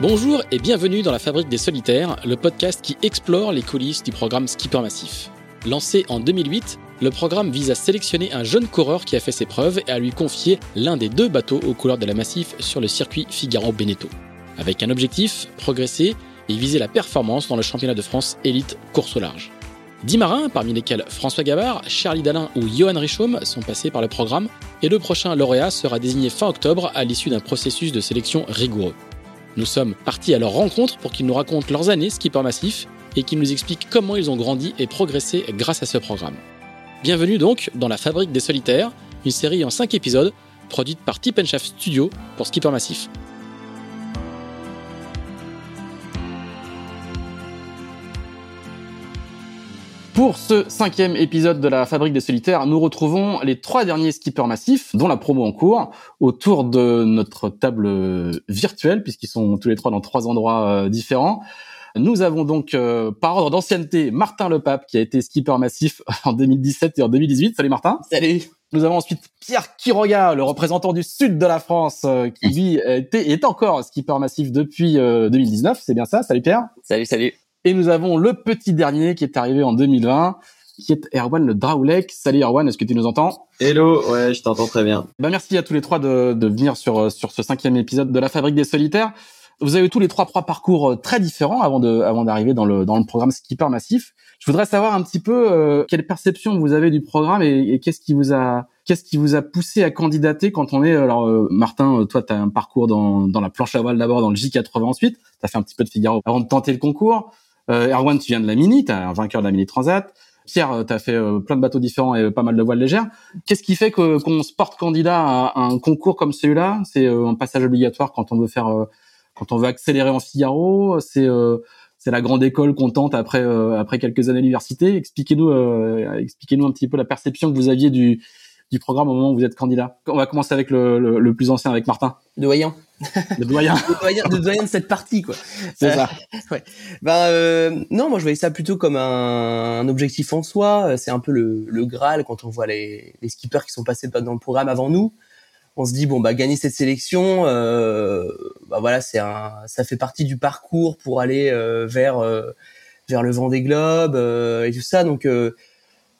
Bonjour et bienvenue dans la Fabrique des Solitaires, le podcast qui explore les coulisses du programme Skipper Massif. Lancé en 2008, le programme vise à sélectionner un jeune coureur qui a fait ses preuves et à lui confier l'un des deux bateaux aux couleurs de la Massif sur le circuit Figaro-Beneteau. Avec un objectif, progresser et viser la performance dans le championnat de France élite course au large. Dix marins, parmi lesquels François Gavard, Charlie Dalin ou Johan Richaume, sont passés par le programme, et le prochain lauréat sera désigné fin octobre à l'issue d'un processus de sélection rigoureux. Nous sommes partis à leur rencontre pour qu'ils nous racontent leurs années skipper massif et qu'ils nous expliquent comment ils ont grandi et progressé grâce à ce programme. Bienvenue donc dans La Fabrique des Solitaires, une série en 5 épisodes produite par Tip Studio pour Skipper Massif. Pour ce cinquième épisode de la Fabrique des Solitaires, nous retrouvons les trois derniers skippers massifs, dont la promo en cours, autour de notre table virtuelle, puisqu'ils sont tous les trois dans trois endroits euh, différents. Nous avons donc, euh, par ordre d'ancienneté, Martin Lepape, qui a été skipper massif en 2017 et en 2018. Salut Martin. Salut. Nous avons ensuite Pierre Quiroga, le représentant du sud de la France, euh, qui lui était, est encore skipper massif depuis 2019. C'est bien ça? Salut Pierre. Salut, salut. Et nous avons le petit dernier qui est arrivé en 2020, qui est Erwan le Draoulek. Salut Erwan, est-ce que tu nous entends? Hello, ouais, je t'entends très bien. Bah merci à tous les trois de, de venir sur sur ce cinquième épisode de la Fabrique des Solitaires. Vous avez tous les trois trois parcours euh, très différents avant de avant d'arriver dans le dans le programme Skipper Massif. Je voudrais savoir un petit peu euh, quelle perception vous avez du programme et, et qu'est-ce qui vous a qu'est-ce qui vous a poussé à candidater quand on est alors euh, Martin, toi tu as un parcours dans dans la planche à voile d'abord dans le J80 ensuite, tu as fait un petit peu de Figaro avant de tenter le concours. Euh, Erwan, tu viens de la Mini, tu un vainqueur de la Mini Transat. Pierre, euh, tu as fait euh, plein de bateaux différents et pas mal de voiles légères. Qu'est-ce qui fait que qu'on se porte candidat à, un concours comme celui-là? C'est un passage obligatoire quand on veut faire, quand on veut accélérer en Figaro? C'est c'est la grande école qu'on tente après après quelques années d'université. Expliquez-nous expliquez-nous un petit peu la perception que vous aviez du du programme au moment où vous êtes candidat. On va commencer avec le, le, plus ancien, avec Martin. De Doyen. De doyen. de doyen de cette partie, quoi. C'est ça. Ouais. Ben euh, non, moi je voyais ça plutôt comme un, un objectif en soi. C'est un peu le, le, Graal quand on voit les, les skippers qui sont passés dans le programme avant nous. On se dit bon bah gagner cette sélection, euh, bah voilà c'est un, ça fait partie du parcours pour aller euh, vers euh, vers le vent des globes euh, et tout ça. Donc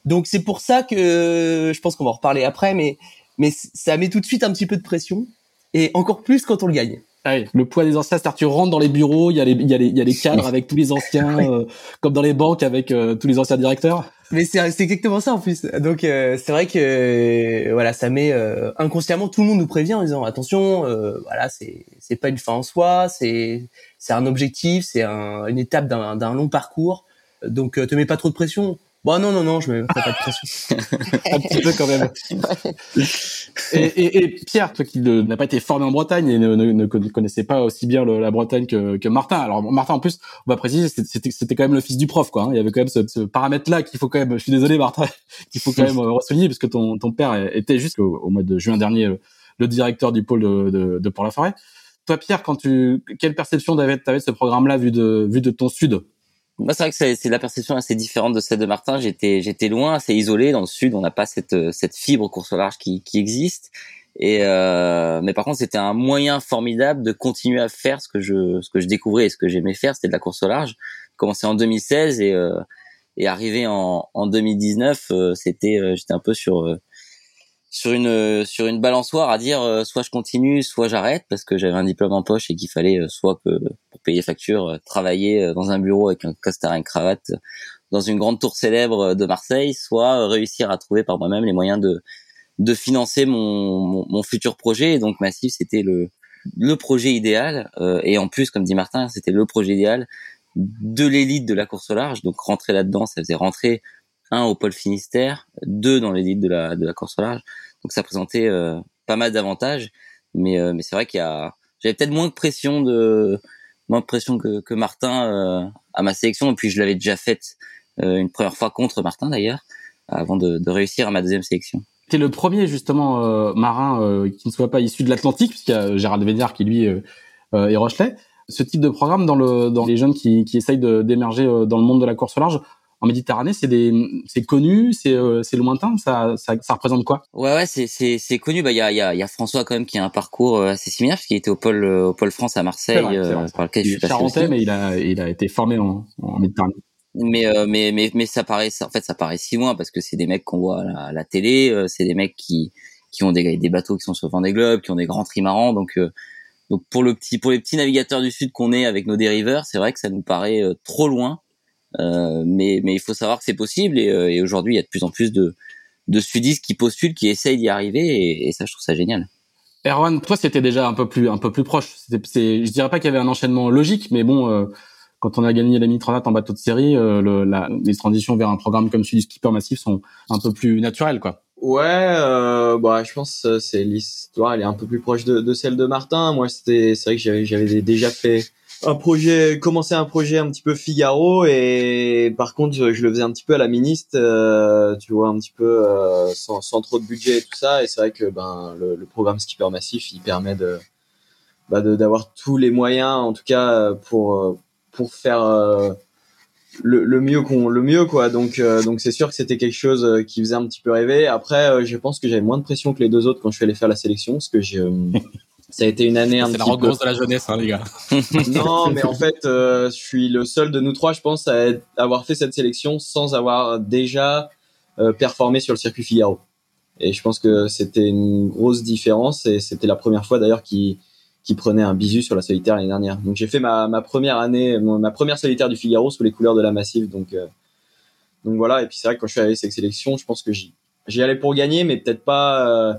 donc c'est pour ça que je pense qu'on va en reparler après, mais mais ça met tout de suite un petit peu de pression et encore plus quand on le gagne. Ah le poids des anciens, c'est-à-dire tu rentres dans les bureaux, il y a les il y a les il y a les cadres avec tous les anciens, euh, comme dans les banques avec euh, tous les anciens directeurs. Mais c'est c'est exactement ça en plus. Donc euh, c'est vrai que voilà, ça met inconsciemment tout le monde nous prévient en disant attention, voilà, c'est c'est pas une fin en soi, c'est c'est un objectif, c'est un, une étape d'un d'un long parcours. Donc te mets pas trop de pression. Bon, non, non, non, je me fais pas de pression. un petit peu quand même. et, et, et, Pierre, toi qui n'a pas été formé en Bretagne et ne, ne, ne connaissait pas aussi bien la Bretagne que, Martin. Alors Martin, en plus, on va préciser, c'était, quand même le fils du prof, quoi. Hein. Il y avait quand même ce, ce paramètre-là qu'il faut quand même. Je suis désolé, Martin, qu'il faut quand même euh, souligner parce que ton, ton père était juste au, mois de juin dernier euh, le directeur du pôle de, de, de Port-la-Forêt. Toi, Pierre, quand tu, quelle perception t'avais, de ce programme-là vu de, vu de ton sud? Moi, c'est vrai que c'est la perception assez différente de celle de Martin. J'étais, j'étais loin, assez isolé. Dans le sud, on n'a pas cette, cette fibre course au large qui, qui existe. Et euh, mais par contre, c'était un moyen formidable de continuer à faire ce que je, ce que je découvrais et ce que j'aimais faire, c'était de la course au large. Commencé en 2016 et euh, et arrivé en, en 2019, euh, c'était, euh, j'étais un peu sur euh, sur une sur une balançoire à dire euh, soit je continue soit j'arrête parce que j'avais un diplôme en poche et qu'il fallait euh, soit que pour payer facture euh, travailler dans un bureau avec un costard et une cravate dans une grande tour célèbre de Marseille soit réussir à trouver par moi-même les moyens de de financer mon, mon, futur projet et donc Massif c'était le le projet idéal et en plus comme dit Martin c'était le projet idéal de l'élite de la course au large donc rentrer là-dedans ça faisait rentrer un au pôle Finistère, deux dans l'élite de la de la course au large. Donc ça présentait euh, pas mal d'avantages, mais euh, mais c'est vrai qu'il y a j'avais peut-être moins de pression de moins de pression que, que Martin euh, à ma sélection et puis je l'avais déjà faite une première fois contre Martin d'ailleurs avant de, de, réussir à ma deuxième sélection. T'es le premier justement marin qui ne soit pas issu de l'Atlantique puisqu'il y a Gérald Véniard qui lui est Rochelet. Ce type de programme dans le dans les jeunes qui qui essayent d'émerger dans le monde de la course au large en Méditerranée, c'est des, c'est connu, c'est, euh, c'est lointain. Ça, ça, ça représente quoi? Ouais, ouais, c'est, c'est, c'est connu. Bah, il y a, il y a, y a François quand même qui a un parcours euh, assez similaire, parce qu'il était au pôle, au pôle France à Marseille, vrai, euh, par lequel je suis passé. Charentais, mais il a, il a été formé en, en Méditerranée. Mais, euh, mais, mais, mais ça paraît, en fait, ça paraît si loin parce que c'est des mecs qu'on voit à la, à la télé, c'est des mecs qui, qui ont des, des bateaux qui sont sur Vendée Globe, qui ont des grands trimarans, donc. donc pour le petit, pour les petits navigateurs du sud qu'on est avec nos dériveurs, c'est vrai que ça nous paraît trop loin. Euh, mais, mais il faut savoir que c'est possible et, euh, et aujourd'hui il y a de plus en plus de, de sudistes qui postulent, qui essayent d'y arriver et, et, ça je trouve ça génial. Erwan, toi c'était déjà un peu plus un peu plus proche. C'est, je dirais pas qu'il y avait un enchaînement logique, mais bon, euh, quand on a gagné la Transat en bateau de série, euh, le, la, les transitions vers un programme comme celui du skipper massif sont un peu plus naturelles, quoi. Ouais, euh, bah je pense que c'est l'histoire, elle est un peu plus proche de, de celle de Martin. Moi c'était, c'est vrai que j'avais j'avais déjà fait un projet, commencer un projet un petit peu Figaro et par contre je, je le faisais un petit peu à la ministre, euh, tu vois, un petit peu euh, sans, sans, trop de budget et tout ça. Et c'est vrai que ben le, le, programme Skipper Massif, il permet de bah, d'avoir tous les moyens, en tout cas pour pour faire euh, le, le, mieux qu'on le mieux quoi. Donc euh, donc c'est sûr que c'était quelque chose qui faisait un petit peu rêver. Après, je pense que j'avais moins de pression que les deux autres quand je suis allé faire la sélection, parce que j'ai ça a été une année un C'est la peu... de la jeunesse, hein, les gars. non, mais en fait, euh, je suis le seul de nous trois, je pense, à avoir fait cette sélection sans avoir déjà euh, performé sur le circuit Figaro. Et je pense que c'était une grosse différence et c'était la première fois d'ailleurs qui qui prenait un bisu sur la solitaire l'année dernière. Donc j'ai fait ma, ma première année, ma première solitaire du Figaro sous les couleurs de la Massive. Donc euh, donc voilà. Et puis c'est vrai que quand je suis allé à cette sélection, je pense que j'y j'y allais pour gagner, mais peut-être pas euh,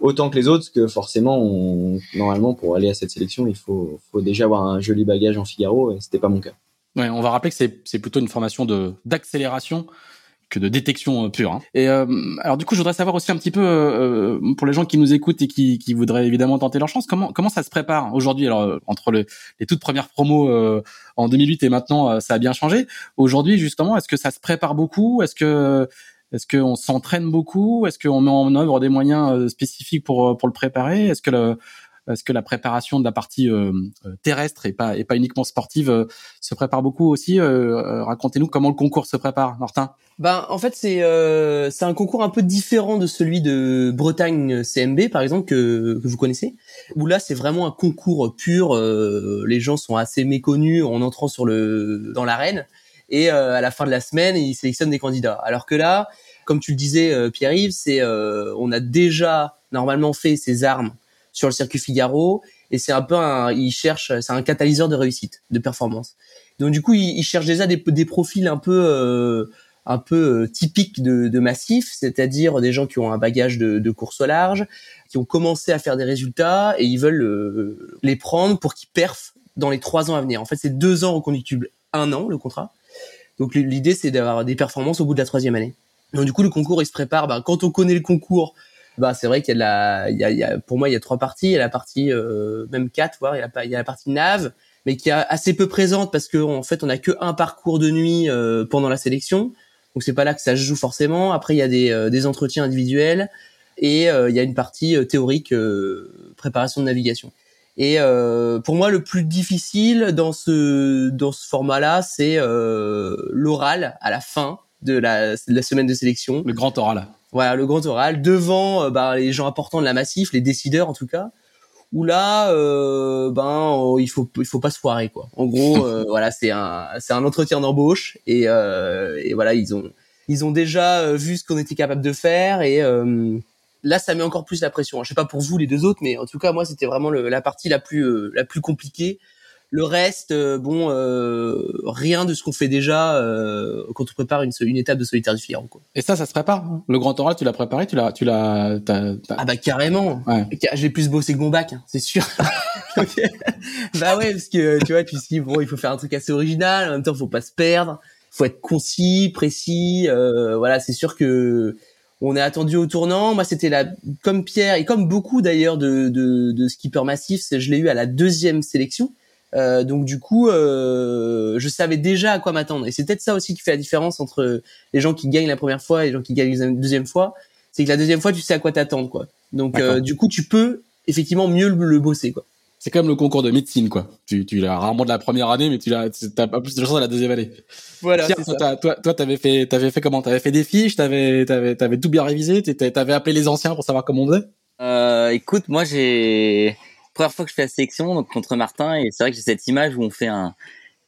autant que les autres, que forcément, on, normalement, pour aller à cette sélection, il faut, faut déjà avoir un joli bagage en Figaro, et c'était pas mon cas. Ouais, on va rappeler que c'est, plutôt une formation de d'accélération que de détection pure. Hein. Et euh, alors du coup, je voudrais savoir aussi un petit peu euh, pour les gens qui nous écoutent et qui, qui voudraient évidemment tenter leur chance, comment comment ça se prépare aujourd'hui? Alors entre le, les toutes premières promos euh, en 2008 et maintenant, euh, ça a bien changé. Aujourd'hui, justement, est-ce que ça se prépare beaucoup? Est-ce que est-ce qu'on s'entraîne beaucoup? Est-ce qu'on met en œuvre des moyens spécifiques pour pour le préparer? Est-ce que le est-ce que la préparation de la partie euh, terrestre et pas et pas uniquement sportive euh, se prépare beaucoup aussi? Euh, Racontez-nous comment le concours se prépare, Martin. Ben en fait c'est c'est un concours un peu différent de celui de Bretagne CMB par exemple que, que vous connaissez où là c'est vraiment un concours pur. les gens sont assez méconnus en entrant sur le dans l'arène et à la fin de la semaine ils sélectionnent des candidats. Alors que là comme tu le disais Pierre-Yves c'est on a déjà normalement fait ses armes sur le circuit Figaro et c'est un peu un, il cherche, c'est un catalyseur de réussite, de performance. Donc du coup, il, cherche déjà des, des, profils un peu euh, un peu euh, typiques de, de massif, c'est-à-dire des gens qui ont un bagage de, de, course au large, qui ont commencé à faire des résultats et ils veulent euh, les prendre pour qu'ils perfent dans les trois ans à venir. En fait, c'est deux ans reconductibles, un an le contrat. Donc l'idée, c'est d'avoir des performances au bout de la troisième année. Donc du coup, le concours, il se prépare. Ben, quand on connaît le concours, bah c'est vrai qu'il y a de la il y a, il y a, pour moi il y a trois parties il y a la partie euh, même quatre voire il y a, il y a la partie nave mais qui est assez peu présente parce que en fait on a que un parcours de nuit euh, pendant la sélection donc c'est pas là que ça joue forcément après il y a des, euh, des entretiens individuels et euh, il y a une partie théorique préparation de navigation et pour moi le plus difficile dans ce dans ce format là c'est l'oral à la fin de la, de la semaine de sélection le grand oral voilà, le grand oral devant euh, bah, les gens importants de la massif, les décideurs en tout cas. Où là, euh, ben oh, il faut il faut pas se foirer quoi. En gros, euh, voilà, c'est un c'est un entretien d'embauche et, et voilà ils ont ils ont déjà vu ce qu'on était capable de faire et là ça met encore plus la pression. Je sais pas pour vous les deux autres, mais en tout cas moi c'était vraiment le, la partie la plus la plus compliquée le reste, euh, bon, euh, rien de ce qu'on fait déjà euh, quand on prépare une, une étape de solitaire du Figaro. Quoi. Et ça, ça se prépare. Hein? Le grand oral, tu l'as préparé, tu l'as, tu l'as. Ah bah carrément. Ouais. J'ai plus bossé que mon bac, hein, c'est sûr. bah ouais, parce que tu vois, tu dis bon, il faut faire un truc assez original. En même temps, faut pas se perdre, faut être concis, précis. Euh, voilà, c'est sûr que on est attendu au tournant. Moi, c'était la comme Pierre et comme beaucoup d'ailleurs de, de, de skippers massifs, je l'ai eu à la deuxième sélection. Euh, donc du coup, euh, je savais déjà à quoi m'attendre. Et c'est peut-être ça aussi qui fait la différence entre les gens qui gagnent la première fois et les gens qui gagnent la deuxième fois. C'est que la deuxième fois, tu sais à quoi t'attendre, quoi. Donc euh, du coup, tu peux effectivement mieux le, bosser, quoi. C'est comme le concours de médecine, quoi. Tu, tu l'as rarement de la première année, mais tu l'as, t'as pas plus de chance de la deuxième année. Voilà. Pierre, toi, ça. toi, toi, t'avais fait, t'avais fait comment? T'avais fait des fiches, t'avais, t'avais, t'avais tout bien révisé, t'avais appelé les anciens pour savoir comment on faisait? Euh, écoute, moi j'ai première fois que je fais la sélection donc contre Martin et c'est vrai que j'ai cette image où on fait un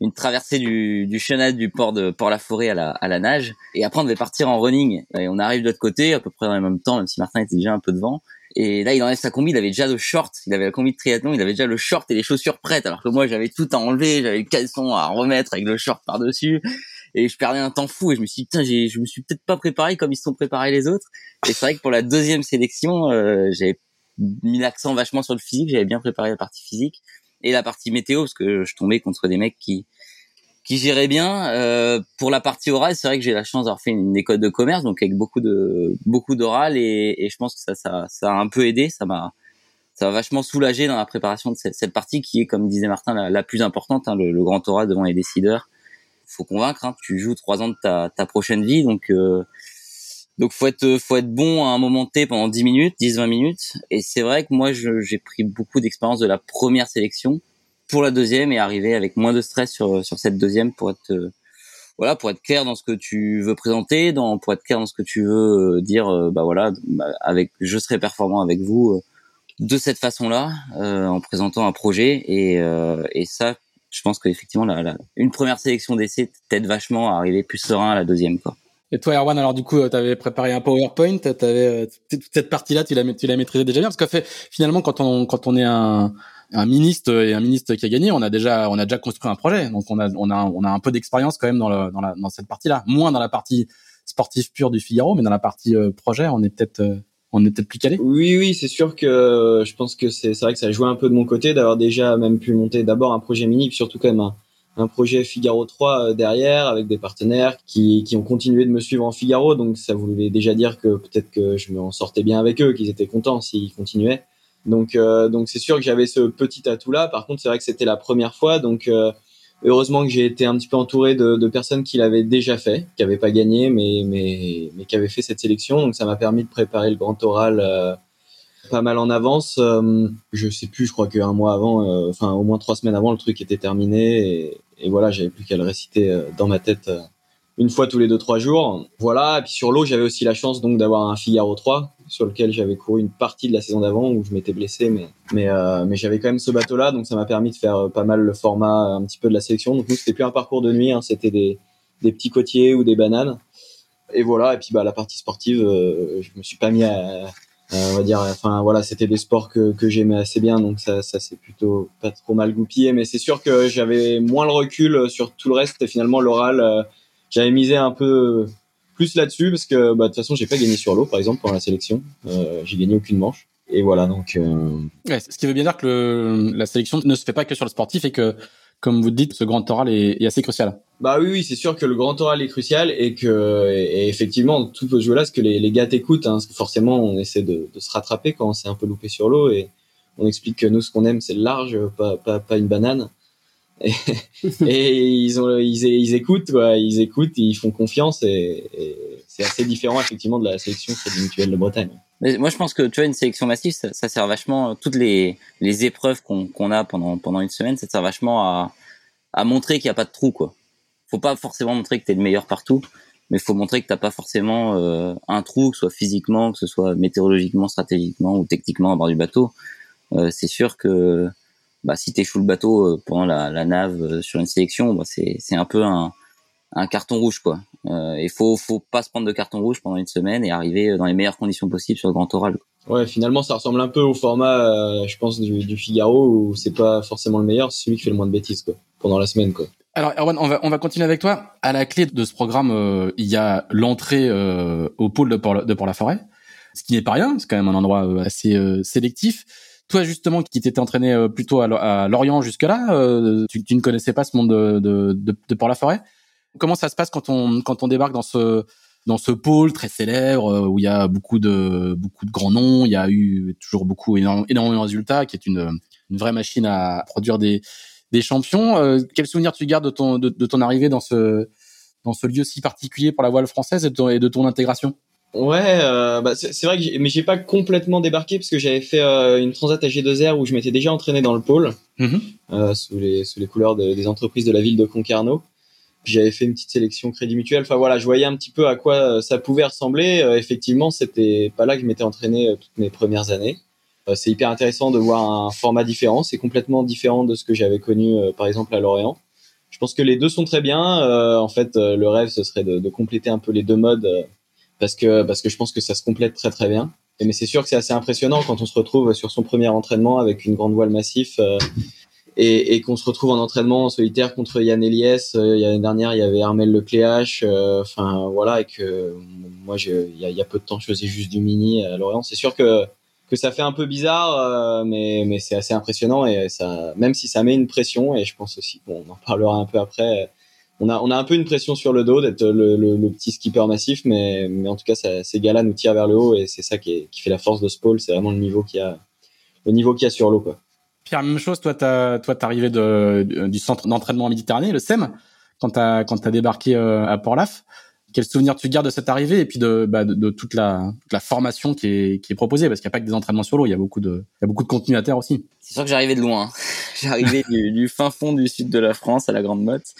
une traversée du, du chenal du port de Port-la-Forêt à la, à la nage et après on devait partir en running et on arrive de l'autre côté à peu près dans le même temps même si Martin était déjà un peu devant et là il enlève sa combi il avait déjà le short il avait la combi de triathlon il avait déjà le short et les chaussures prêtes alors que moi j'avais tout à enlever j'avais le caleçon à remettre avec le short par dessus et je perdais un temps fou et je me suis dit putain je me suis peut-être pas préparé comme ils se sont préparés les autres. Et c'est vrai que pour la deuxième sélection euh, j'avais mis l'accent vachement sur le physique j'avais bien préparé la partie physique et la partie météo parce que je tombais contre des mecs qui qui géraient bien. Euh, pour la partie orale c'est vrai que j'ai la chance d'avoir fait une, école de commerce donc avec beaucoup de beaucoup d'oral et, et je pense que ça ça ça a un peu aidé. Ça m'a ça m'a vachement soulagé dans la préparation de cette, cette partie qui est comme disait Martin la, plus importante hein, le, le grand oral devant les décideurs. Faut convaincre hein, tu joues trois ans de ta, ta prochaine vie donc euh, donc faut être faut être bon à un moment T pendant 10 minutes, 10-20 minutes. Et c'est vrai que moi j'ai pris beaucoup d'expérience de la première sélection pour la deuxième et arriver avec moins de stress sur sur cette deuxième pour être euh, voilà pour être clair dans ce que tu veux présenter, dans pour être clair dans ce que tu veux euh, dire. euh, bah voilà, bah, avec je serai performant avec vous euh, de cette façon-là en présentant un projet et et ça je pense qu'effectivement la, la, une première sélection d'essai t'aide vachement à arriver plus serein à la deuxième quoi. Et toi, Erwan, alors du coup, tu avais préparé un PowerPoint, toute cette partie-là, tu l'as tu l'as maîtrisé déjà bien, parce que fait, finalement, quand on quand on est un un ministre et un ministre qui a gagné, on a déjà on a déjà construit un projet, donc on a on a on a un peu d'expérience quand même dans le dans la dans cette partie-là, moins dans la partie sportive pure du Figaro, mais dans la partie euh, projet, on est peut-être euh, on est peut-être plus calé. Oui, oui, c'est sûr que je pense que c'est vrai que ça a joué un peu de mon côté d'avoir déjà même pu monter d'abord un projet mini, puis surtout quand même un, un projet Figaro 3 derrière avec des partenaires qui, qui ont continué de me suivre en Figaro. Donc ça voulait déjà dire que peut-être que je m'en sortais bien avec eux, qu'ils étaient contents s'ils continuaient. Donc euh, donc c'est sûr que j'avais ce petit atout là. Par contre c'est vrai que c'était la première fois, donc euh, heureusement que j'ai été un petit peu entouré de, de personnes qui l'avaient déjà fait, qui n'avaient pas gagné, mais mais mais qui avaient fait cette sélection. Donc ça m'a permis de préparer le grand oral. Euh, pas mal en avance. Euh, je sais plus, je crois qu'un mois avant, euh, enfin au moins trois semaines avant, le truc était terminé et, et voilà, j'avais plus qu'à le réciter euh, dans ma tête une fois tous les deux trois jours. Voilà, et puis sur l'eau, j'avais aussi la chance donc d'avoir un Figaro 3 sur lequel j'avais couru une partie de la saison d'avant où je m'étais blessé, mais mais euh, mais j'avais quand même ce bateau-là, donc ça m'a permis de faire pas mal le format un petit peu de la sélection. Donc nous, c'était plus un parcours de nuit, hein, c'était des des petits côtiers ou des bananes. Et voilà, et puis bah la partie sportive, euh, je me suis pas mis à euh, on va dire enfin voilà c'était des sports que, que j'aimais assez bien donc ça ça c'est plutôt pas trop mal goupillé mais c'est sûr que j'avais moins le recul sur tout le reste et finalement l'oral euh, j'avais misé un peu plus là-dessus parce que bah de toute façon j'ai pas gagné sur l'eau par exemple pendant la sélection. Euh, j'ai gagné aucune manche. Et voilà donc euh... ouais, ce qui veut bien dire que le, la sélection ne se fait pas que sur le sportif et que comme vous dites ce grand oral est, est assez crucial. Bah oui, oui, c'est sûr que le grand oral est crucial et que et, et effectivement tout peut jouer là, parce que les, les gars t'écoutent, hein, parce que forcément on essaie de, de se rattraper quand on s'est un peu loupé sur l'eau et on explique que nous ce qu'on aime c'est le large, pas, pas, pas une banane. Et, ils ont ils, écoutent, quoi, ils écoutent, ils font confiance et, c'est assez différent effectivement de la sélection Crédit Mutuel de Bretagne. Mais moi je pense que tu vois une sélection massive, ça, sert vachement toutes les épreuves qu'on a pendant une semaine, ça sert vachement à montrer qu'il n'y a pas de trou quoi faut pas forcément montrer que tu es le meilleur partout, mais faut montrer que t'as pas forcément euh, un trou, que ce soit physiquement, que ce soit météorologiquement, stratégiquement ou techniquement à bord du bateau. Euh, c'est sûr que bah, si t'échoues le bateau euh, pendant la, la nave euh, sur une sélection, bah, c'est c'est un peu un, un carton rouge quoi. Il euh, faut faut pas se prendre de carton rouge pendant une semaine et arriver dans les meilleures conditions possibles sur le grand oral. Ouais, finalement, ça ressemble un peu au format, euh, je pense, du, du Figaro où c'est pas forcément le meilleur, c'est celui qui fait le moins de bêtises quoi, pendant la semaine quoi. Alors Erwan, on va on va continuer avec toi. À la clé de ce programme, euh, il y a l'entrée euh, au pôle de Port de Port-la-Forêt, ce qui n'est pas rien. C'est quand même un endroit assez euh, sélectif. Toi justement, qui t'étais entraîné euh, plutôt à, Lorient jusque-là, euh, tu, tu, ne connaissais pas ce monde de, de, de, de Port-la-Forêt. Comment ça se passe quand on quand on débarque dans ce dans ce pôle très célèbre euh, où il y a beaucoup de beaucoup de grands noms, il y a eu toujours beaucoup énormément de résultats, qui est une une vraie machine à produire des des champions. Euh, quel souvenir tu gardes de ton de, de, ton arrivée dans ce dans ce lieu si particulier pour la voile française et de ton, et de ton intégration? Ouais, euh, bah, c'est vrai que j'ai, mais j'ai pas complètement débarqué parce que j'avais fait euh, une transat à G2R où je m'étais déjà entraîné dans le pôle Mhm. euh, sous les sous les couleurs de- des entreprises de la ville de Concarneau. Puis j'avais fait une petite sélection Crédit Mutuel. Enfin voilà, je voyais un petit peu à quoi euh, ça pouvait ressembler. Euh, effectivement, c'était pas là que je m'étais entraîné euh, toutes mes premières années. Euh, c'est hyper intéressant de voir un format différent. C'est complètement différent de ce que j'avais connu euh, par exemple à Lorient. Je pense que les deux sont très bien. Euh, en fait, euh, le rêve ce serait de, de compléter un peu les deux modes parce que parce que je pense que ça se complète très très bien. Mais c'est sûr que c'est assez impressionnant quand on se retrouve sur son premier entraînement avec une grande voile massif euh, et, et qu'on se retrouve en entraînement en solitaire contre Yann Eliès. Euh, l'année dernière, il y avait Armel Lecléache. euh, Enfin voilà, et que moi, il y a, peu de temps, je faisais juste du mini à Lorient. C'est sûr que que ça fait un peu bizarre, euh, mais mais c'est assez impressionnant et ça, même si ça met une pression. Et je pense aussi qu'on en parlera un peu après. On a on a un peu une pression sur le dos d'être le, le, le petit skipper massif, mais mais en tout cas, ça, ces gars-là nous tirent vers le haut et c'est ça qui est, qui fait la force de ce pôle. C'est vraiment le niveau qu'il y a le niveau qu'il y a sur l'eau quoi. Pierre, même chose. Toi, t'as, toi, t'es arrivé de, du centre d'entraînement en Méditerranée, le SEM, quand t'as, quand t'as débarqué euh, à Port-Laf. Quel souvenir tu gardes de cette arrivée et puis de, bah, de, de toute la, toute la formation qui est, qui est proposée? Parce qu'il n'y a pas que des entraînements sur l'eau, il y a beaucoup de, il y a beaucoup de contenu à terre aussi. C'est sûr que j'arrivais de loin. j'arrivais du, du fin fond du sud de la France à la Grande Motte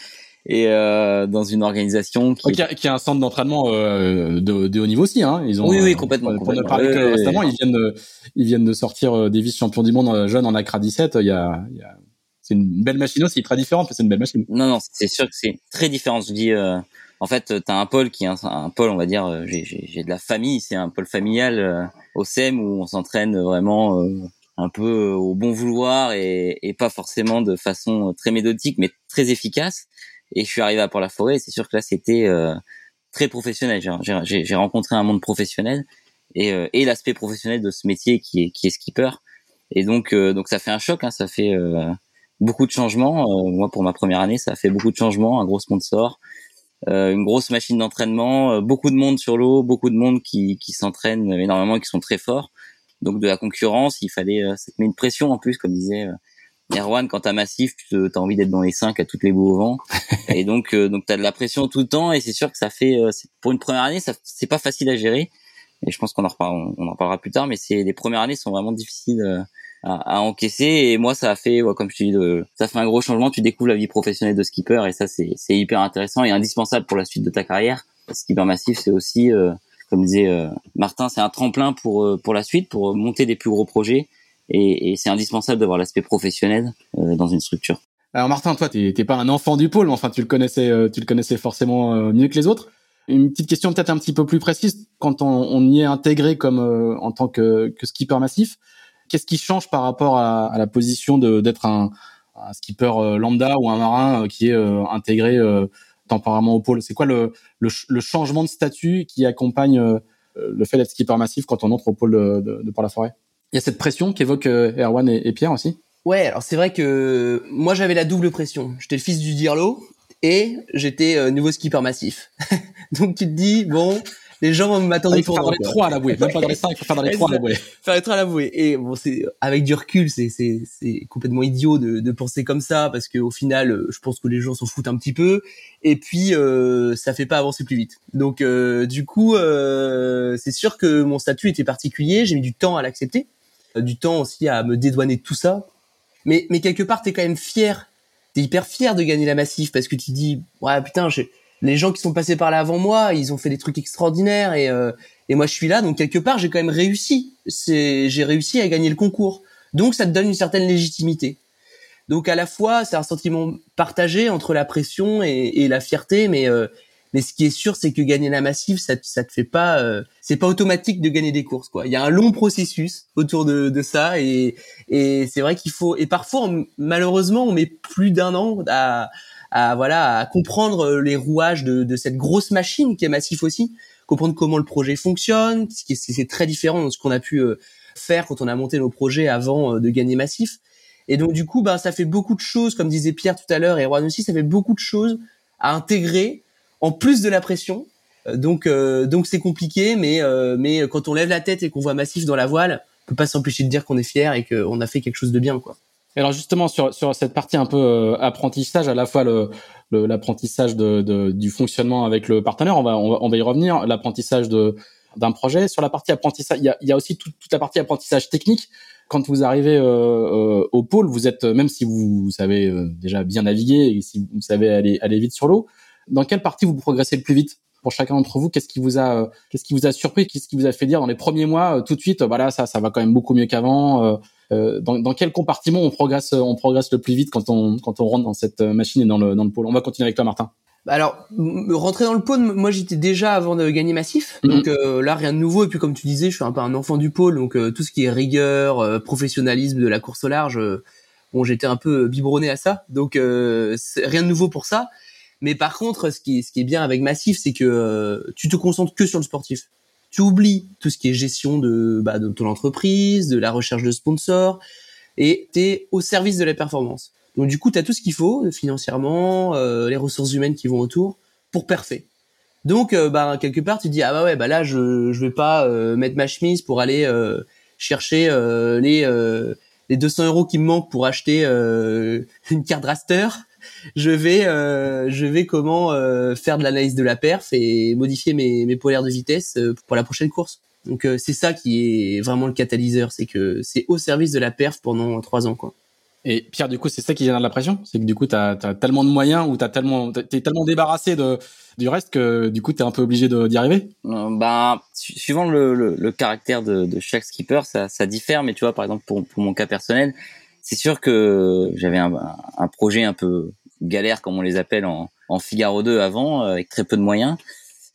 et euh, dans une organisation qui Qui a, qui a un centre d'entraînement euh, de, de haut niveau aussi. Hein. Ils ont, Oui, oui, euh, complètement, Pour, pour ne complètement. parler que récemment, ils viennent de, ils viennent de sortir des vice-champions du monde jeunes en Accra 17. Il y a, il y a, c'est une belle machine aussi, très différente, mais c'est une belle machine. Non, non, c'est sûr que c'est très différent. Je dis, euh, en fait, t'as un pôle qui est un, un pôle, on va dire, euh, j'ai- de la famille, c'est un pôle familial euh, au SEM où on s'entraîne vraiment euh, un peu au bon vouloir et, et pas forcément de façon très méthodique, mais très efficace. Et je suis arrivé à Port-la-Forêt, c'est sûr que là, c'était euh, très professionnel. J'ai- rencontré un monde professionnel et, euh, et l'aspect professionnel de ce métier qui est, qui est skipper. Et donc, euh, donc ça fait un choc, hein, ça fait euh, beaucoup de changements. Euh, moi, pour ma première année, ça a fait beaucoup de changements, un gros sponsor, euh, une grosse machine d'entraînement, beaucoup de monde sur l'eau, beaucoup de monde qui, qui s'entraîne énormément et qui sont très forts. Donc de la concurrence, il fallait, ça met une pression en plus, comme disait Erwan, quand t'as massif, tu as envie d'être dans les cinq à toutes les bouts au vent, et donc euh, donc t'as de la pression tout le temps, et c'est sûr que ça fait, euh, pour une première année, ça c'est pas facile à gérer. Et je pense qu'on en reparlera, on en reparlera plus tard, mais c'est les premières années sont vraiment difficiles euh, à, à encaisser. Et moi, ça a fait, ouais, comme je te dis, de- ça fait un gros changement. Tu découvres la vie professionnelle de skipper, et ça, c'est c'est hyper intéressant et indispensable pour la suite de ta carrière. Skipper massif, c'est aussi, euh, comme disait euh, Martin, c'est un tremplin pour pour la suite, pour monter des plus gros projets. Et, et c'est indispensable d'avoir l'aspect professionnel euh, dans une structure. Alors Martin, toi, t'es pas un enfant du pôle, mais enfin tu le connaissais, euh, tu le connaissais forcément euh, mieux que les autres. Une petite question peut-être un petit peu plus précise quand on, on y est intégré comme euh, en tant que, que skipper massif. Qu'est-ce qui change par rapport à, à la position d'être un, un skipper lambda ou un marin qui est intégré euh, temporairement au pôle? C'est quoi le, le, le changement de statut qui accompagne le fait d'être skipper massif quand on entre au pôle de, de, de Port-la-Forêt? Il y a cette pression qu'évoquent euh, Erwan et, et Pierre aussi? Ouais, alors c'est vrai que moi j'avais la double pression. J'étais le fils du Dirlo et j'étais euh, nouveau skipper massif. Donc tu te dis bon, les gens vont Ah, m'attendre il faut pour faire dans les trois à la bouée, même pas dans les cinq, il faut faire dans les trois à la bouée. Faire être à l'avouer. Et bon, c'est avec du recul, c'est c'est c'est complètement idiot de, de penser comme ça parce qu'au final, euh, je pense que les gens s'en foutent un petit peu. Et puis euh, ça fait pas avancer plus vite. Donc euh, du coup, euh, c'est sûr que mon statut était particulier. J'ai mis du temps à l'accepter, du temps aussi à me dédouaner de tout ça. Mais mais quelque part, t'es quand même fier. T'es hyper fier de gagner la massif parce que tu dis ouais putain, j'ai- les gens qui sont passés par là avant moi, ils ont fait des trucs extraordinaires et euh, et moi je suis là, donc quelque part j'ai quand même réussi. C'est j'ai réussi à gagner le concours. Donc ça te donne une certaine légitimité. Donc à la fois c'est un sentiment partagé entre la pression et, et la fierté, mais euh, mais ce qui est sûr c'est que gagner la massive ça ça te fait pas euh, c'est pas automatique de gagner des courses quoi. Il y a un long processus autour de, de ça et et c'est vrai qu'il faut et parfois malheureusement on met plus d'un an à à voilà à comprendre les rouages de, de cette grosse machine qui est massif aussi comprendre comment le projet fonctionne, ce qui est, c'est très différent de ce qu'on a pu euh, faire quand on a monté nos projets avant euh, de gagner massif. Et donc du coup, ben ça fait beaucoup de choses, comme disait Pierre tout à l'heure et Juan aussi, ça fait beaucoup de choses à intégrer en plus de la pression. Euh, Donc euh, donc c'est compliqué, mais euh, mais quand on lève la tête et qu'on voit massif dans la voile, on peut pas s'empêcher de dire qu'on est fier et qu'on a fait quelque chose de bien, quoi. Alors justement sur sur cette partie un peu euh, apprentissage, à la fois le l'apprentissage de, de- du fonctionnement avec le partenaire, on va on va, on va y revenir, l'apprentissage de d'un projet. Sur la partie apprentissage, il y a, il y a aussi toute la partie apprentissage technique. Quand vous arrivez euh, euh, au pôle, vous êtes même si vous, savez euh, déjà bien naviguer et si vous savez aller, aller vite sur l'eau, dans quelle partie vous progressez le plus vite pour chacun d'entre vous? Qu'est-ce qui vous a qu'est-ce qui vous a surpris? Qu'est-ce qui vous a fait dire dans les premiers mois tout de suite Voilà, ça ça va quand même beaucoup mieux qu'avant. dans, dans quel compartiment on progresse on progresse le plus vite quand on quand on rentre dans cette machine et dans le dans le pôle? On va continuer avec toi, Martin. Bah, alors, rentrer dans le pôle, moi j'étais déjà avant de gagner massif, mhm. donc euh, là rien de nouveau. Et puis comme tu disais, je suis un peu un enfant du pôle, donc euh, tout ce qui est rigueur, euh, professionnalisme de la course au large, bon j'étais un peu biberonné à ça, donc rien de nouveau pour ça. Mais par contre, ce qui, ce qui est bien avec massif, c'est que tu te concentres que sur le sportif. Tu oublies tout ce qui est gestion de, bah, de ton entreprise, de la recherche de sponsors, et tu es au service de la performance. Donc du coup, tu as tout ce qu'il faut financièrement, euh, les ressources humaines qui vont autour pour parfait. Donc euh, bah quelque part tu dis ah bah ouais bah là je je vais pas euh, mettre ma chemise pour aller euh, chercher les les 200 euros qui me manquent pour acheter une carte raster. Je vais je vais comment faire de l'analyse de la perf et modifier mes mes polaires de vitesse pour la prochaine course. Donc c'est ça qui est vraiment le catalyseur, c'est que c'est au service de la perf pendant trois ans quoi. Et Pierre, du coup, c'est ça qui génère la pression? C'est que du coup, tu as, tellement de moyens ou tu tellement, es tellement débarrassé de, du reste que du coup, tu es un peu obligé d'y arriver? Euh, Ben, suivant le, le, caractère de, de, chaque skipper, ça, ça diffère. Mais tu vois, par exemple, pour, pour mon cas personnel, c'est sûr que j'avais un, un, projet un peu galère, comme on les appelle en, en Figaro 2 avant, euh, avec très peu de moyens.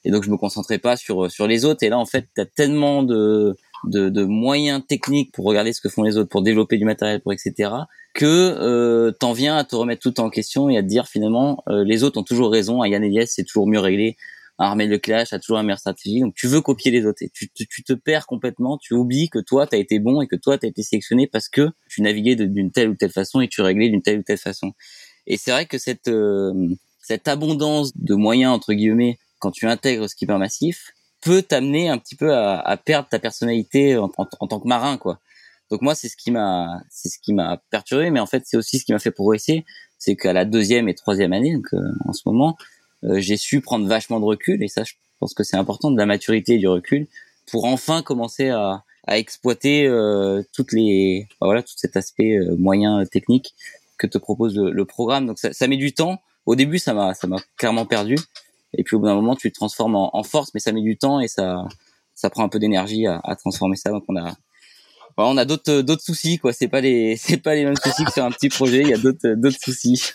Et donc, je me concentrais pas sur, sur les autres. Et là, en fait, tu as tellement de, de, de, moyens techniques pour regarder ce que font les autres, pour développer du matériel, pour etc que euh, t'en viens à te remettre tout en question et à te dire finalement euh, les autres ont toujours raison, à Yann Elias c'est toujours mieux réglé, à Armel Leclash a toujours la meilleure stratégie, donc tu veux copier les autres et tu, tu, te perds complètement, tu oublies que toi t'as été bon et que toi t'as été sélectionné parce que tu naviguais d'une telle ou telle façon et tu réglais d'une telle ou telle façon. Et c'est vrai que cette euh, cette abondance de moyens entre guillemets quand tu intègres skipper massif peut t'amener un petit peu à, à, perdre ta personnalité en, en tant que marin quoi donc moi, c'est ce qui m'a, c'est ce qui m'a perturbé, mais en fait, c'est aussi ce qui m'a fait progresser, c'est qu'à la deuxième et troisième année, donc euh, en ce moment, j'ai su prendre vachement de recul, et ça, je pense que c'est important, de la maturité et du recul, pour enfin commencer à, à exploiter euh, toutes les, voilà, tout cet aspect moyen technique que te propose le, programme. Donc ça, ça, met du temps. Au début, ça m'a, ça m'a clairement perdu. Et puis au bout d'un moment, tu te transformes en, en, force, mais ça met du temps et ça, ça prend un peu d'énergie à, à transformer ça. Donc on a, on a d'autres d'autres soucis quoi. C'est pas les c'est pas les mêmes soucis que sur un petit projet. Il y a d'autres d'autres soucis.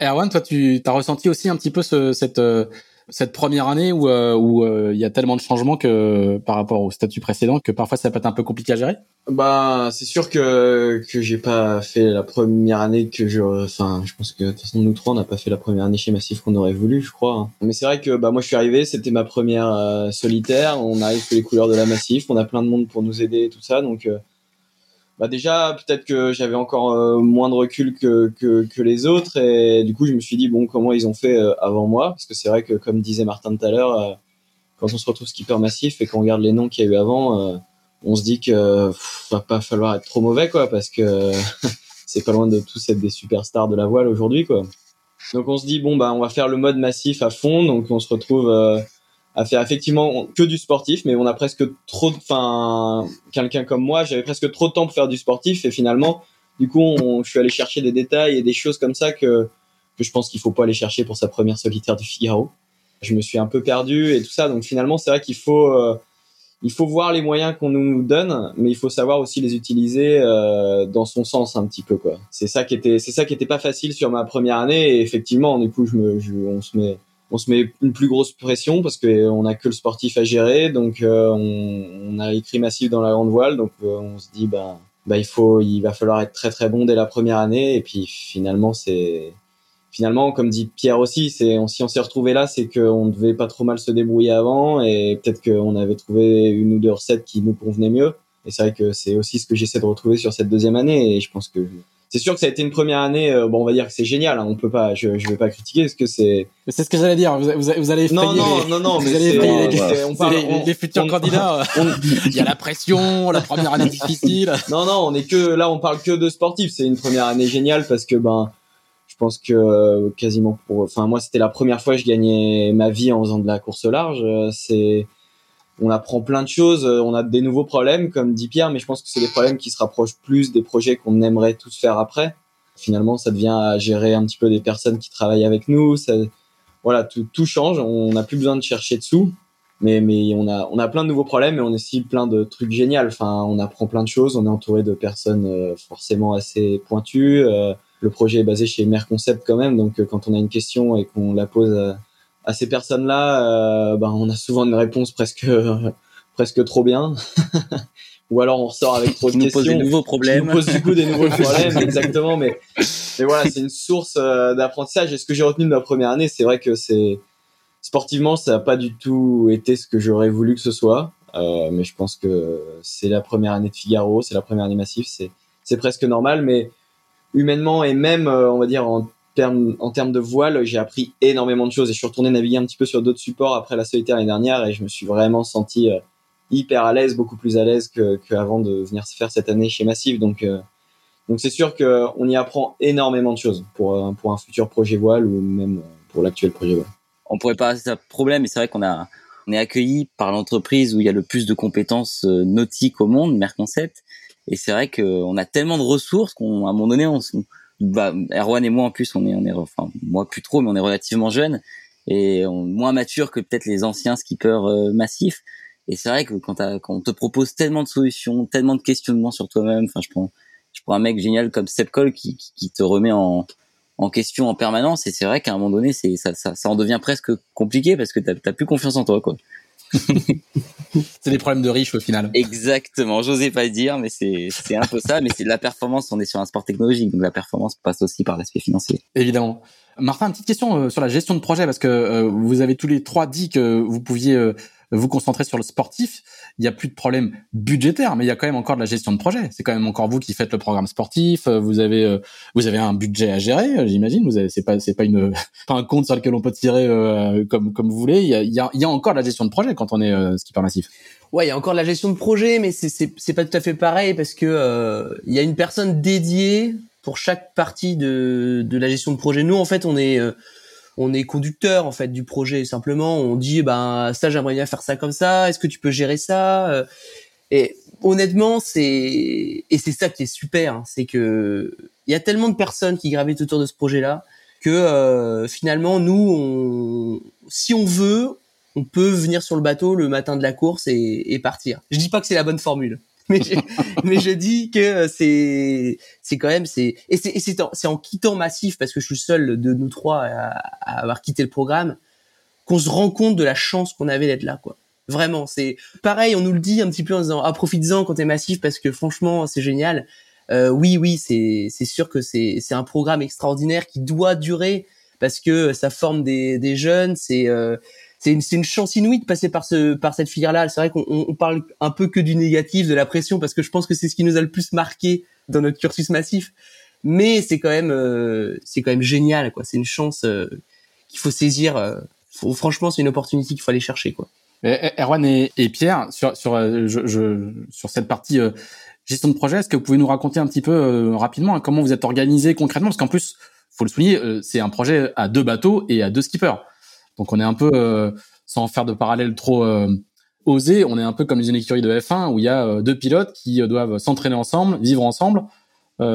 Erwan, toi, tu as ressenti aussi un petit peu ce, cette euh, cette première année où euh, où euh, il y a tellement de changements que par rapport au statut précédent que parfois ça peut être un peu compliqué à gérer? Bah c'est sûr que que j'ai pas fait la première année que je enfin je pense que de toute façon nous trois on n'a pas fait la première année chez Massif qu'on aurait voulu je crois. Hein. Mais c'est vrai que bah moi je suis arrivé c'était ma première euh, solitaire on arrive sous les couleurs de la Massif on a plein de monde pour nous aider et tout ça donc bah déjà peut-être que j'avais encore euh, moins de recul que, que, que, les autres et du coup je me suis dit bon comment ils ont fait euh, avant moi? Parce que c'est vrai que comme disait Martin tout à l'heure euh, quand on se retrouve skipper massif et qu'on regarde les noms qu'il y a eu avant on se dit que va pas falloir être trop mauvais quoi parce que c'est pas loin de tous être des superstars de la voile aujourd'hui quoi. Donc on se dit bon bah on va faire le mode massif à fond. Donc on se retrouve à faire effectivement que du sportif, mais on a presque trop, enfin, quelqu'un comme moi, j'avais presque trop de temps pour faire du sportif et finalement, du coup, on, je suis allé chercher des détails et des choses comme ça que que je pense qu'il faut pas aller chercher pour sa première solitaire du Figaro. Je me suis un peu perdu et tout ça, donc finalement, c'est vrai qu'il faut euh, il faut voir les moyens qu'on nous donne, mais il faut savoir aussi les utiliser euh, dans son sens un petit peu quoi. C'est ça qui était c'est ça qui était pas facile sur ma première année et effectivement, du coup, je me je, on se met on se met une plus grosse pression parce que on a que le sportif à gérer, donc euh, on, a écrit massif dans la grande voile, donc euh, on se dit bah, bah il faut, il va falloir être très très bon dès la première année, et puis finalement c'est finalement comme dit Pierre aussi, c'est on, si on s'est retrouvé là, c'est qu'on devait pas trop mal se débrouiller avant, et peut-être qu'on avait trouvé une ou deux recettes qui nous convenaient mieux. Et c'est vrai que c'est aussi ce que j'essaie de retrouver sur cette deuxième année, et je pense que c'est sûr que ça a été une première année. Euh, bon, on va dire que c'est génial. Hein, on peut pas, je, je vais pas critiquer parce que c'est. C'est ce que j'allais dire. Vous, vous, vous allez non, non, non, non, vous allez les, on parle, les, futurs candidats. Il y a la pression, la première année difficile. Non, non, on est que là, on parle que de sportifs. C'est une première année géniale parce que ben, je pense que euh, quasiment pour, enfin moi, c'était la première fois que je gagnais ma vie en faisant de la course large. Euh, c'est on apprend plein de choses, on a des nouveaux problèmes, comme dit Pierre, mais je pense que c'est des problèmes qui se rapprochent plus des projets qu'on aimerait tous faire après. Finalement, ça devient à gérer un petit peu des personnes qui travaillent avec nous. Ça, voilà, tout, tout change. On n'a plus besoin de chercher dessous mais mais on a on a plein de nouveaux problèmes et on aussi plein de trucs géniaux enfin on apprend plein de choses on est entouré de personnes euh, forcément assez pointues euh, le projet est basé chez Mer Concept quand même donc euh, quand on a une question et qu'on la pose à, ces personnes là ben on a souvent une réponse presque presque trop bien. Ou alors on ressort avec trop de questions pose des nouveaux problèmes. Qui nous pose du coup des nouveaux problèmes exactement. Mais mais voilà c'est une source d'apprentissage. Et ce que j'ai retenu de ma première année c'est vrai que c'est sportivement, ça n'a pas du tout été ce que j'aurais voulu que ce soit. Euh, mais je pense que c'est la première année de Figaro, c'est la première année massif, c'est c'est presque normal. Mais humainement et même, euh, on va dire en en termes de voile, j'ai appris énormément de choses et je suis retourné naviguer un petit peu sur d'autres supports après la solitaire l'année dernière et je me suis vraiment senti euh, hyper à l'aise, beaucoup plus à l'aise que qu'avant de venir se faire cette année chez Massif. Donc donc c'est sûr que on y apprend énormément de choses pour pour un futur projet voile ou même pour l'actuel projet voile on pourrait pas c'est un problème mais c'est vrai qu'on a on est accueilli par l'entreprise où il y a le plus de compétences euh, nautiques au monde, Merconcept, et c'est vrai qu'on a tellement de ressources qu'on à un moment donné on bah, Erwan et moi en plus on est on est enfin moi plus trop mais on est relativement jeunes et on, moins mature que peut-être les anciens skippers euh, massifs. Et c'est vrai que quand, quand on te propose tellement de solutions, tellement de questionnements sur toi-même, enfin je prends je prends un mec génial comme Seb Cole qui, qui, qui te remet en en question en permanence. Et c'est vrai qu'à un moment donné c'est ça, ça, ça en devient presque compliqué parce que t'as plus confiance en toi quoi c'est des problèmes de riches au final. Exactement, j'osais pas dire, mais c'est c'est un peu ça. Mais c'est la performance. On est sur un sport technologique, donc la performance passe aussi par l'aspect financier. Évidemment. Martin, une petite question euh, sur la gestion de projet parce que euh, vous avez tous les trois dit que vous pouviez euh, vous concentrer sur le sportif, il y a plus de problème budgétaire, mais il y a quand même encore de la gestion de projet. C'est quand même encore vous qui faites le programme sportif. Euh, vous avez euh, vous avez un budget à gérer, euh, j'imagine. Vous avez c'est pas c'est pas une pas un compte sur lequel on peut tirer comme comme vous voulez. Il y a, y a, y a encore de la gestion de projet quand on est euh, skipper massif. Ouais, il y a encore de la gestion de projet, mais c'est c'est c'est pas tout à fait pareil parce que il y a une personne dédiée pour chaque partie de de la gestion de projet. Nous en fait, on est on est conducteur en fait du projet. Simplement on dit ben ça j'aimerais bien faire ça comme ça. Est-ce que tu peux gérer ça euh, et honnêtement c'est et c'est ça qui est super hein, c'est que il y a tellement de personnes qui gravitent autour de ce projet là que euh, finalement nous si on veut on peut venir sur le bateau le matin de la course et, et partir. Je dis pas que c'est la bonne formule mais, je, mais je dis que c'est c'est quand même c'est et c'est c'est en, en, quittant massif parce que je suis seul de nous trois à, à avoir quitté le programme qu'on se rend compte de la chance qu'on avait d'être là quoi. Vraiment c'est pareil on nous le dit un petit peu en disant ah profites-en quand t'es massif parce que franchement c'est génial. Euh, oui oui c'est c'est sûr que c'est c'est un programme extraordinaire qui doit durer parce que ça forme des des jeunes c'est euh, c'est une, une chance inouïe de passer par ce par cette filière-là. C'est vrai qu'on on parle un peu que du négatif, de la pression, parce que je pense que c'est ce qui nous a le plus marqué dans notre cursus massif. Mais c'est quand même euh, c'est quand même génial, quoi. C'est une chance euh, qu'il faut saisir. Euh, franchement, c'est une opportunité qu'il faut aller chercher, quoi. Erwan et, Pierre, sur sur je, je, sur cette partie gestion de projet, est-ce que vous pouvez nous raconter un petit peu rapidement hein, comment vous êtes organisé concrètement? Parce qu'en plus, faut le souligner, c'est un projet à deux bateaux et à deux skippers. Donc on est un peu, euh, sans faire de parallèle trop euh, osé, on est un peu comme les écuries de F1 où il y a euh, deux pilotes qui doivent s'entraîner ensemble, vivre ensemble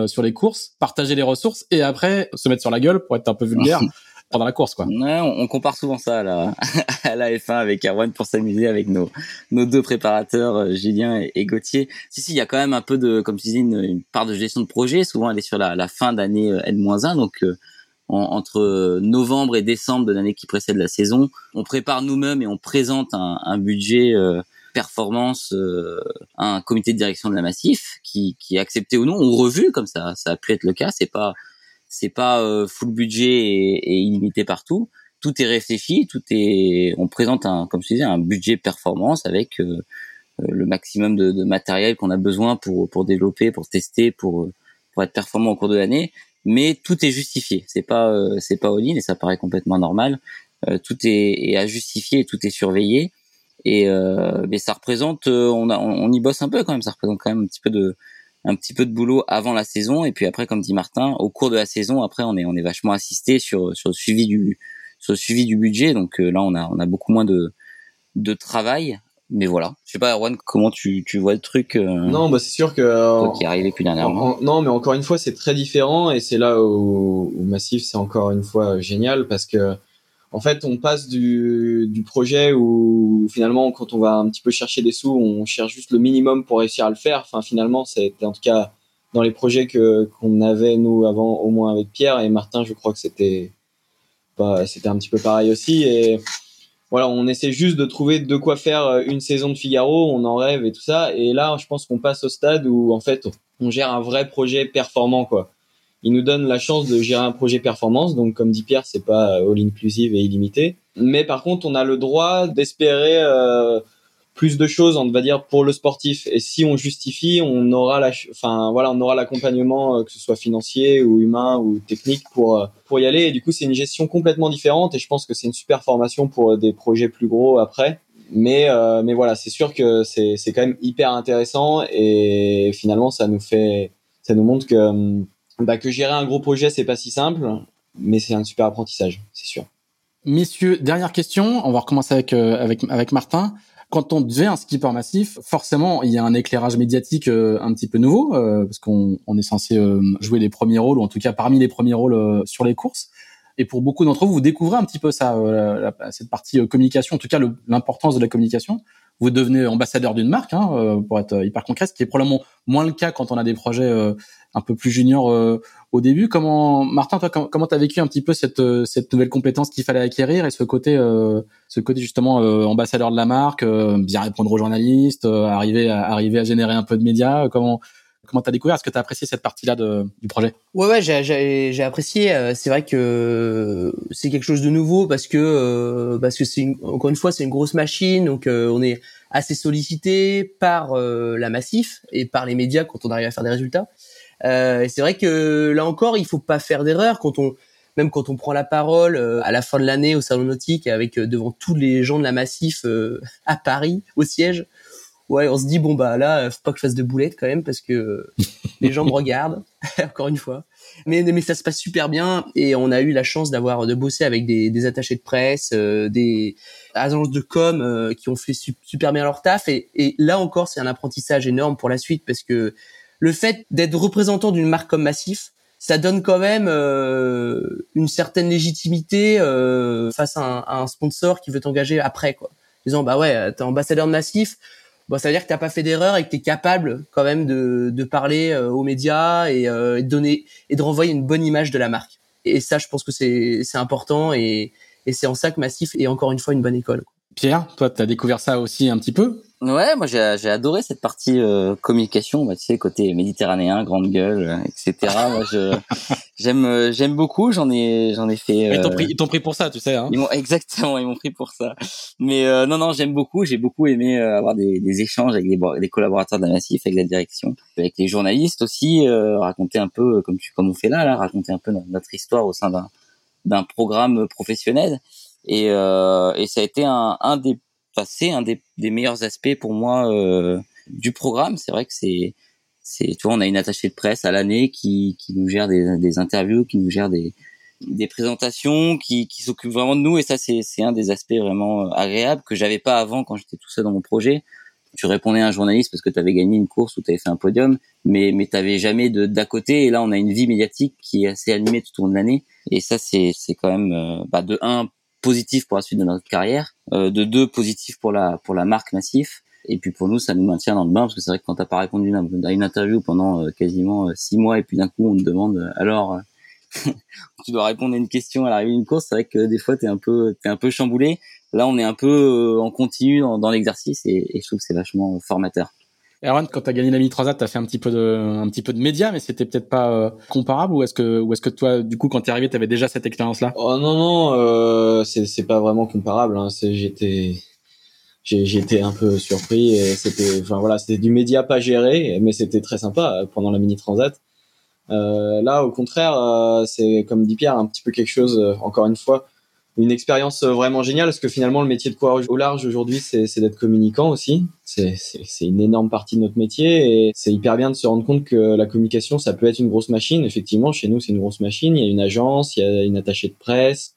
sur les courses, partager les ressources et après se mettre sur la gueule pour être un peu vulgaire. pendant la course quoi. Ouais, on, compare souvent ça à la, à la F1 avec Erwan pour s'amuser avec nos nos deux préparateurs Julien et, et, Gauthier. Si si, il y a quand même un peu de comme tu dis une, une part de gestion de projet, souvent elle est sur la, la fin d'année N-1 donc entre novembre et décembre de l'année qui précède la saison. On prépare nous-mêmes et on présente un, un budget euh, performance euh, à un comité de direction de la Massif qui, qui est accepté ou non ou revu comme ça ça a pu être le cas. C'est pas c'est pas euh, full budget et, et, illimité partout. Tout est réfléchi, tout est. On présente un comme je disais un budget performance avec le maximum de, de matériel qu'on a besoin pour pour développer, pour tester, pour pour être performant au cours de l'année mais tout est justifié. C'est pas euh, c'est pas all et ça paraît complètement normal. Euh, tout est, est, à justifier tout est surveillé. Et euh, mais ça représente, on, a, on, y bosse un peu quand même. Ça représente quand même un petit peu de un petit peu de boulot avant la saison et puis après, comme dit Martin, au cours de la saison, après on est on est vachement assisté sur sur le suivi du sur le suivi du budget. Donc là, on a on a beaucoup moins de de travail mais voilà. Je sais pas, Erwan, comment tu, tu vois le truc euh, Non, bah c'est sûr que euh, qui est arrivé plus dernièrement. non, mais encore une fois, c'est très différent et c'est là où, où Massif, c'est encore une fois génial parce que en fait, on passe du, du projet où finalement, quand on va un petit peu chercher des sous, on cherche juste le minimum pour réussir à le faire. Enfin, finalement, c'était en tout cas dans les projets que qu'on avait nous avant, au moins avec Pierre et Martin, je crois que c'était pas, c'était un petit peu pareil aussi et voilà, on essaie juste de trouver de quoi faire euh, une saison de Figaro, on en rêve et tout ça. Et là, je pense qu'on passe au stade où en fait, on gère un vrai projet performant, quoi. Il nous donne la chance de gérer un projet performance, donc comme dit Pierre, c'est pas all inclusive et illimité. Mais par contre, on a le droit d'espérer euh, plus de choses, on va dire, pour le sportif. Et si on justifie, on aura la, enfin voilà, on aura l'accompagnement, euh, que ce soit financier ou humain ou technique pour euh, pour y aller. Et du coup, c'est une gestion complètement différente. Et je pense que c'est une super formation pour euh, des projets plus gros après. Mais mais voilà, c'est sûr que c'est c'est quand même hyper intéressant. Et finalement, ça nous fait, ça nous montre que bah, que gérer un gros projet, c'est pas si simple, mais c'est un super apprentissage, c'est sûr. Messieurs, dernière question. On va recommencer avec avec avec Martin quand on devient un skipper massif, forcément, il y a un éclairage médiatique euh, un petit peu nouveau, euh, parce qu'on on est censé euh, jouer les premiers rôles, ou en tout cas parmi les premiers rôles sur les courses. Et pour beaucoup d'entre vous, vous découvrez un petit peu ça, cette partie communication, en tout cas l'importance de la communication. Vous devenez ambassadeur d'une marque, hein, pour être hyper concret, ce qui est probablement moins le cas quand on a des projets un peu plus junior euh, au début. Comment, Martin, toi, comment t'as vécu un petit peu cette euh, cette nouvelle compétence qu'il fallait acquérir et ce côté euh, ce côté justement ambassadeur de la marque, bien répondre aux journalistes, arriver à arriver à générer un peu de médias. Comment comment t'as découvert? Est-ce que t'as apprécié cette partie-là du projet? Ouais, ouais, j'ai, apprécié. C'est vrai que c'est quelque chose de nouveau parce que parce que c'est encore une fois c'est une grosse machine, donc on est assez sollicité par la massif et par les médias quand on arrive à faire des résultats. Euh, c'est vrai que là encore, il faut pas faire d'erreur quand on même quand on prend la parole euh, à la fin de l'année au salon nautique avec euh, devant tous les gens de la Massif à Paris au siège. Ouais, on se dit bon bah là, faut pas que je fasse de boulettes quand même parce que les gens me regardent encore une fois. Mais mais ça se passe super bien et on a eu la chance d'avoir de bosser avec des, des attachés de presse, des agences de com qui ont fait super bien leur taf et, et là encore c'est un apprentissage énorme pour la suite parce que le fait d'être représentant d'une marque comme Massif, ça donne quand même euh, une certaine légitimité euh, face à un, sponsor qui veut t'engager après quoi. Disant bah ouais, t'es ambassadeur de Massif, bon ça veut dire que t'as pas fait d'erreur et que t'es capable quand même de, de parler euh, aux médias et, de donner et de renvoyer une bonne image de la marque. Et ça, je pense que c'est c'est important et, et c'est en ça que Massif est encore une fois une bonne école. Pierre, toi, tu as découvert ça aussi un petit peu Ouais, moi j'ai adoré cette partie euh, communication, bah, tu sais côté méditerranéen, grande gueule, euh, etc. moi je j'aime euh, j'aime beaucoup, j'en ai j'en ai fait. Ils t'ont pris ils t'ont pris pour ça, tu sais. Hein ils exactement ils m'ont pris pour ça. Mais non non j'aime beaucoup, j'ai beaucoup aimé avoir des, des échanges avec des, des collaborateurs de Massif, avec la direction, avec les journalistes aussi, raconter un peu comme tu comme on fait là là, raconter un peu notre histoire au sein d'un d'un programme professionnel. Et, et ça a été un, un des c'est un des, des, meilleurs aspects pour moi euh, du programme. C'est vrai que c'est, c'est, tu vois, on a une attachée de presse à l'année qui, qui nous gère des, des interviews, qui nous gère des, des présentations, qui, qui s'occupe vraiment de nous. Et ça, c'est, c'est un des aspects vraiment euh, agréables que j'avais pas avant quand j'étais tout seul dans mon projet. Tu répondais à un journaliste parce que tu avais gagné une course ou tu avais fait un podium, mais mais t'avais jamais de d'à côté. Et là, on a une vie médiatique qui est assez animée tout au long de l'année. Et ça, c'est c'est quand même euh, bah, de un positif pour la suite de notre carrière, euh, de deux positif pour la pour la marque Massif. Et puis pour nous, ça nous maintient dans le bain parce que c'est vrai que quand t'as pas répondu à une interview pendant euh, quasiment euh, six mois et puis d'un coup on te demande alors tu dois répondre à une question à l'arrivée d'une course, c'est vrai que des fois t'es un peu t'es un peu chamboulé. Là, on est un peu en continu dans, dans l'exercice et, et je trouve que c'est vachement formateur. Erwan, quand tu as gagné la Mini Transat, tu as fait un petit peu de un petit peu de médias, mais c'était peut-être pas euh, comparable ou est-ce que ou est-ce que toi du coup quand tu es arrivé, tu avais déjà cette expérience là Oh non non, euh, c'est pas vraiment comparable hein. j'étais j'étais un peu surpris c'était enfin voilà, c'était du média pas géré, mais c'était très sympa euh, pendant la Mini Transat. Euh, là, au contraire, euh, c'est comme dit Pierre, un petit peu quelque chose, encore une fois, une expérience euh, vraiment géniale parce que finalement le métier de coureur au large aujourd'hui c'est d'être communicant aussi. C'est une énorme partie de notre métier et c'est hyper bien de se rendre compte que la communication ça peut être une grosse machine. Effectivement chez nous c'est une grosse machine. Il y a une agence il y a une attachée de presse.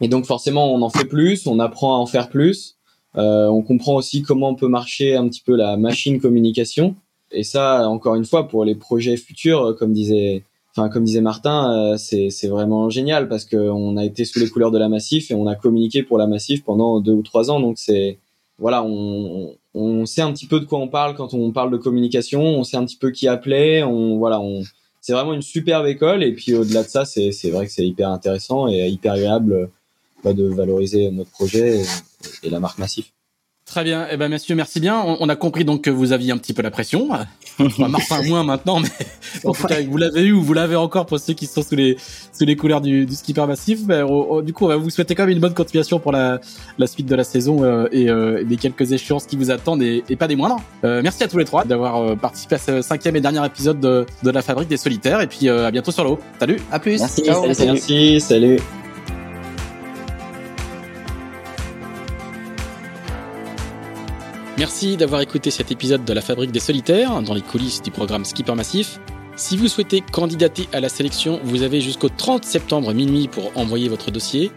Et donc forcément on en fait plus on apprend à en faire plus. On comprend aussi comment peut marcher un petit peu la machine communication. Et ça, encore une fois, pour les projets futurs, comme disait comme disait Martin, euh, c'est vraiment génial parce que on a été sous les couleurs de la Massif et on a communiqué pour la Massif pendant deux ou trois ans. Donc c'est voilà, on, on sait un petit peu de quoi on parle quand on parle de communication, on sait un petit peu qui appeler, on voilà, c'est vraiment une superbe école et puis au-delà de ça, c'est vrai que c'est hyper intéressant et hyper agréable bah, de valoriser notre projet et la marque Massif. Très bien. Eh ben, messieurs, merci bien. On, a compris donc que vous aviez un petit peu la pression. Martin moins maintenant, mais en tout cas, vous l'avez eu ou vous l'avez encore pour ceux qui sont sous les sous les couleurs du, du skipper massif. Ben, du coup, on va vous souhaiter quand même une bonne continuation pour la, la suite de la saison euh, et euh, les quelques échéances qui vous attendent et, pas des moindres. Euh, merci à tous les trois d'avoir participé à ce cinquième et dernier épisode de, de la Fabrique des Solitaires. Et puis à bientôt sur l'eau. Salut. À plus. Merci. Merci. Salut. Merci d'avoir écouté cet épisode de la Fabrique des Solitaires dans les coulisses du programme Skipper Massif. Si vous souhaitez candidater à la sélection, vous avez jusqu'au 30 septembre minuit pour envoyer votre dossier.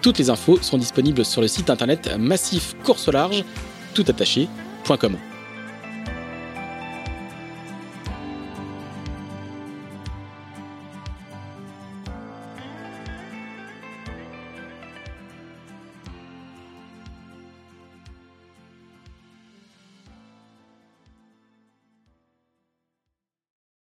Toutes les infos sont disponibles sur le site internet massifcourselarge, tout